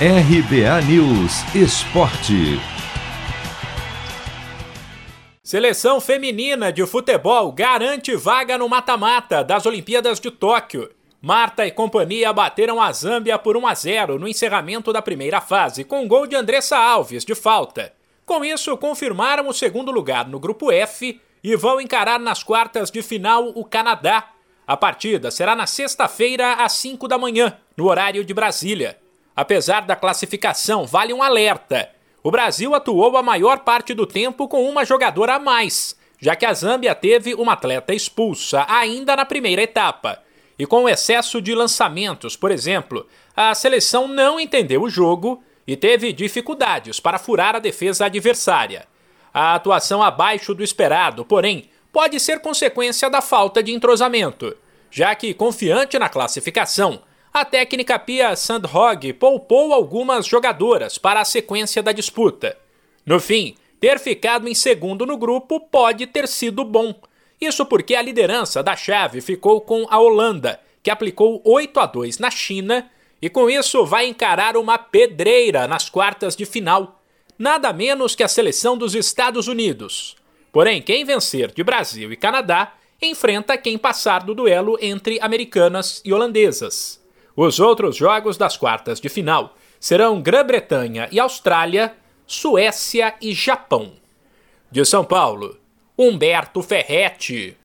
RBA News Esporte. Seleção feminina de futebol garante vaga no mata-mata das Olimpíadas de Tóquio. Marta e companhia bateram a Zâmbia por 1 a 0 no encerramento da primeira fase, com gol de Andressa Alves de falta. Com isso, confirmaram o segundo lugar no grupo F e vão encarar nas quartas de final o Canadá. A partida será na sexta-feira às 5 da manhã, no horário de Brasília. Apesar da classificação, vale um alerta. O Brasil atuou a maior parte do tempo com uma jogadora a mais, já que a Zâmbia teve uma atleta expulsa ainda na primeira etapa. E com o excesso de lançamentos, por exemplo, a seleção não entendeu o jogo e teve dificuldades para furar a defesa adversária. A atuação abaixo do esperado, porém, pode ser consequência da falta de entrosamento, já que, confiante na classificação, a técnica Pia Sandhog poupou algumas jogadoras para a sequência da disputa. No fim, ter ficado em segundo no grupo pode ter sido bom. Isso porque a liderança da chave ficou com a Holanda, que aplicou 8 a 2 na China e com isso vai encarar uma pedreira nas quartas de final. Nada menos que a seleção dos Estados Unidos. Porém, quem vencer de Brasil e Canadá enfrenta quem passar do duelo entre americanas e holandesas. Os outros jogos das quartas de final serão Grã-Bretanha e Austrália, Suécia e Japão. De São Paulo, Humberto Ferretti.